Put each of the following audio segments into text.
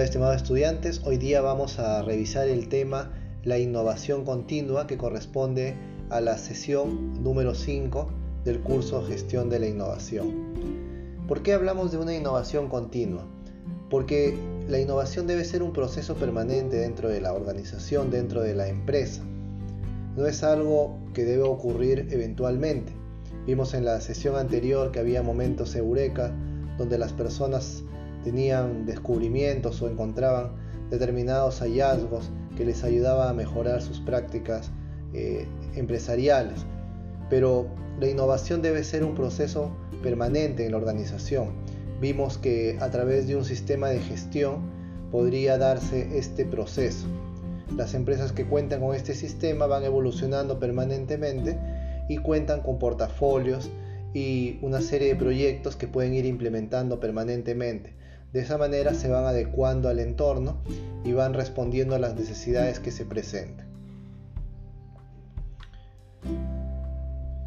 Hola estimados estudiantes, hoy día vamos a revisar el tema la innovación continua que corresponde a la sesión número 5 del curso Gestión de la Innovación. ¿Por qué hablamos de una innovación continua? Porque la innovación debe ser un proceso permanente dentro de la organización, dentro de la empresa. No es algo que debe ocurrir eventualmente. Vimos en la sesión anterior que había momentos eureka donde las personas tenían descubrimientos o encontraban determinados hallazgos que les ayudaba a mejorar sus prácticas eh, empresariales. Pero la innovación debe ser un proceso permanente en la organización. Vimos que a través de un sistema de gestión podría darse este proceso. Las empresas que cuentan con este sistema van evolucionando permanentemente y cuentan con portafolios y una serie de proyectos que pueden ir implementando permanentemente. De esa manera se van adecuando al entorno y van respondiendo a las necesidades que se presentan.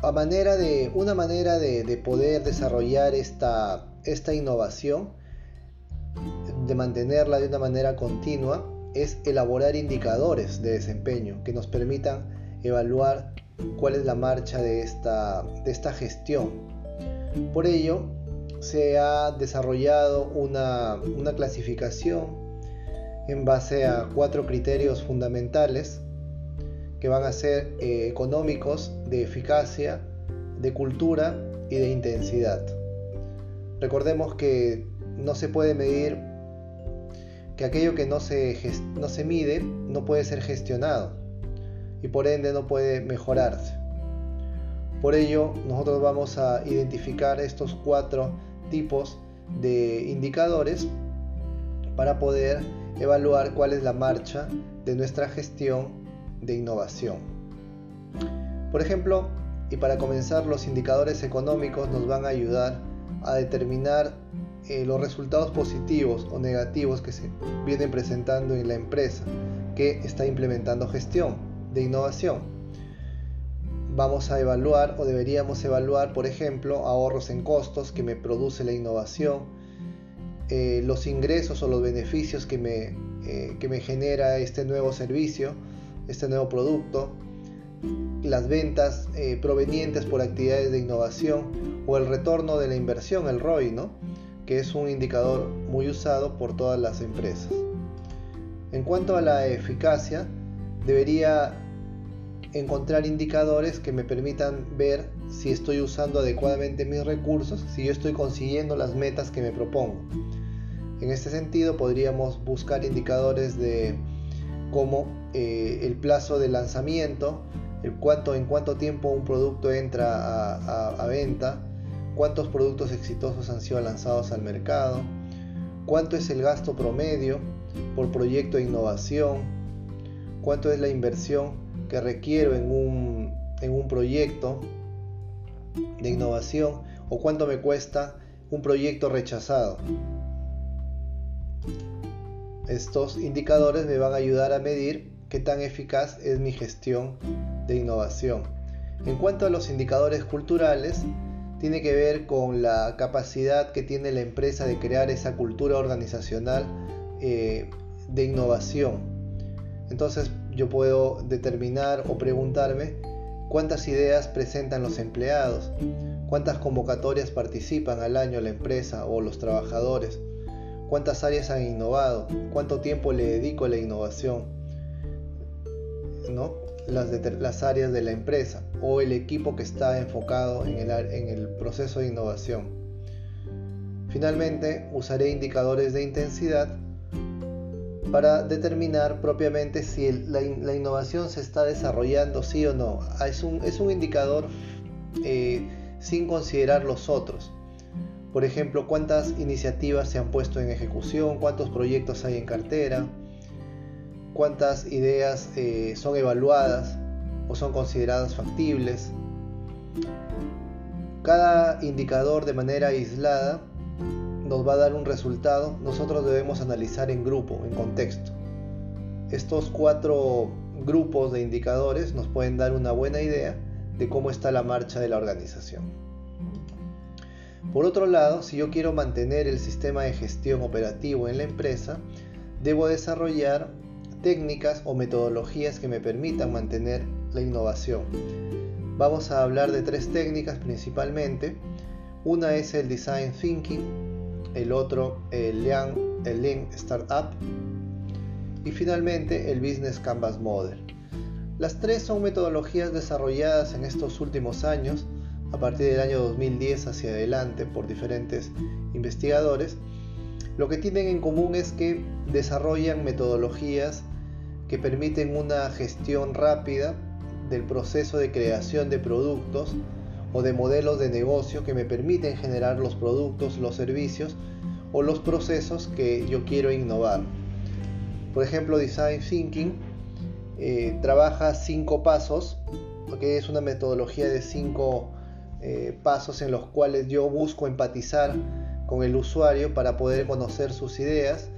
A manera de, una manera de, poder desarrollar esta, esta innovación, de mantenerla de una manera continua, es elaborar indicadores de desempeño que nos permitan evaluar cuál es la marcha de esta, de esta gestión. Por ello, se ha desarrollado una, clasificación en base a cuatro criterios fundamentales que van a ser eh, económicos, de eficacia, de cultura y de intensidad. Recordemos que no se puede medir, que aquello que no se, no se mide no puede ser gestionado y por ende no puede mejorarse. Por ello, nosotros vamos a identificar estos cuatro tipos de indicadores para poder evaluar cuál es la marcha de nuestra gestión de innovación. Por ejemplo, y para comenzar, los indicadores económicos nos van a ayudar a determinar eh, los resultados positivos o negativos que se vienen presentando en la empresa que está implementando gestión de innovación vamos a evaluar o deberíamos evaluar, por ejemplo, ahorros en costos que me produce la innovación, eh, los ingresos o los beneficios que me, eh, que me genera este nuevo servicio, este nuevo producto, las ventas eh, provenientes por actividades de innovación o el retorno de la inversión, el ROI, ¿no? que es un indicador muy usado por todas las empresas. En cuanto a la eficacia, debería encontrar indicadores que me permitan ver si estoy usando adecuadamente mis recursos, si yo estoy consiguiendo las metas que me propongo. En este sentido podríamos buscar indicadores de como eh, el plazo de lanzamiento, el cuánto, en cuánto tiempo un producto entra a, venta, cuántos productos exitosos han sido lanzados al mercado, cuánto es el gasto promedio por proyecto de innovación, cuánto es la inversión que requiero en un, en un proyecto de innovación o cuánto me cuesta un proyecto rechazado. Estos indicadores me van a ayudar a medir qué tan eficaz es mi gestión de innovación. En cuanto a los indicadores culturales, tiene que ver con la capacidad que tiene la empresa de crear esa cultura organizacional eh, de innovación. Entonces yo puedo determinar o preguntarme cuántas ideas presentan los empleados, cuántas convocatorias participan al año la empresa o los trabajadores, cuántas áreas han innovado, cuánto tiempo le dedico a la innovación, ¿no? las, áreas de la empresa o el equipo que está enfocado en el proceso de innovación. Finalmente, usaré indicadores de intensidad para determinar propiamente si la, innovación se está desarrollando sí o no. Ah, es un, es un indicador eh, sin considerar los otros. Por ejemplo, cuántas iniciativas se han puesto en ejecución, cuántos proyectos hay en cartera, cuántas ideas eh, son evaluadas o son consideradas factibles. Cada indicador de manera aislada nos va a dar un resultado, nosotros debemos analizar en grupo, en contexto. Estos cuatro grupos de indicadores nos pueden dar una buena idea de cómo está la marcha de la organización. Por otro lado, si yo quiero mantener el sistema de gestión operativo en la empresa, debo desarrollar técnicas o metodologías que me permitan mantener la innovación. Vamos a hablar de tres técnicas principalmente. Una es el Design Thinking, el otro el Lean, el Lean Startup y finalmente el Business Canvas Model. Las tres son metodologías desarrolladas en estos últimos años, a partir del año 2010 hacia adelante, por diferentes investigadores. Lo que tienen en común es que desarrollan metodologías que permiten una gestión rápida del proceso de creación de productos o de modelos de negocio que me permiten generar los productos, los servicios o los procesos que yo quiero innovar. Por ejemplo, Design Thinking eh, trabaja cinco pasos, que es una metodología de cinco eh, pasos en los cuales yo busco empatizar con el usuario para poder conocer sus ideas.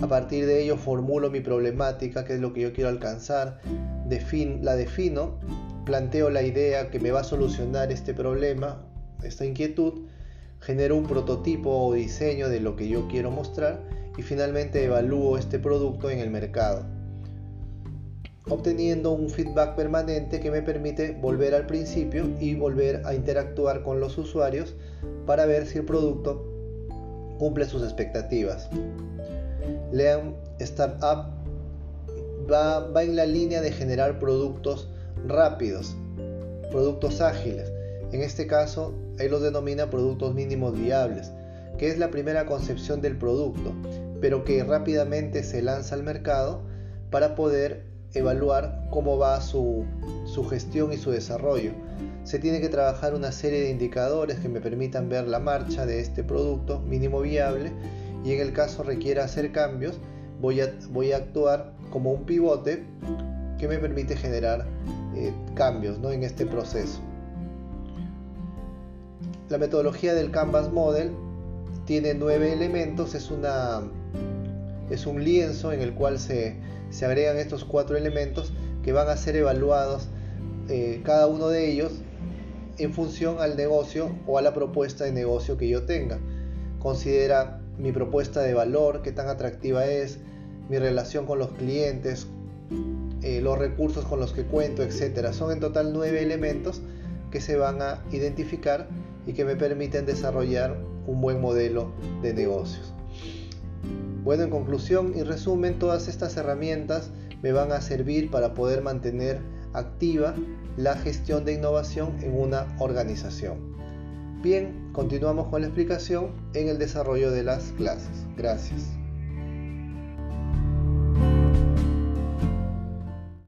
A partir de ello formulo mi problemática, que es lo que yo quiero alcanzar, la defino, planteo la idea que me va a solucionar este problema, esta inquietud, genero un prototipo o diseño de lo que yo quiero mostrar y finalmente evalúo este producto en el mercado, obteniendo un feedback permanente que me permite volver al principio y volver a interactuar con los usuarios para ver si el producto cumple sus expectativas. Lean Startup va, va en la línea de generar productos rápidos, productos ágiles. En este caso, él los denomina productos mínimos viables, que es la primera concepción del producto, pero que rápidamente se lanza al mercado para poder evaluar cómo va su, su, gestión y su desarrollo. Se tiene que trabajar una serie de indicadores que me permitan ver la marcha de este producto mínimo viable y en el caso requiera hacer cambios, voy a, voy a actuar como un pivote que me permite generar eh, cambios ¿no? en este proceso. La metodología del Canvas Model tiene nueve elementos, es, una, es un lienzo en el cual se, se agregan estos cuatro elementos que van a ser evaluados eh, cada uno de ellos en función al negocio o a la propuesta de negocio que yo tenga. Considera mi propuesta de valor, qué tan atractiva es, mi relación con los clientes, eh, los recursos con los que cuento, etc. Son en total nueve elementos que se van a identificar y que me permiten desarrollar un buen modelo de negocios. Bueno, en conclusión y resumen, todas estas herramientas me van a servir para poder mantener activa la gestión de innovación en una organización. Bien, continuamos con la explicación en el desarrollo de las clases. Gracias.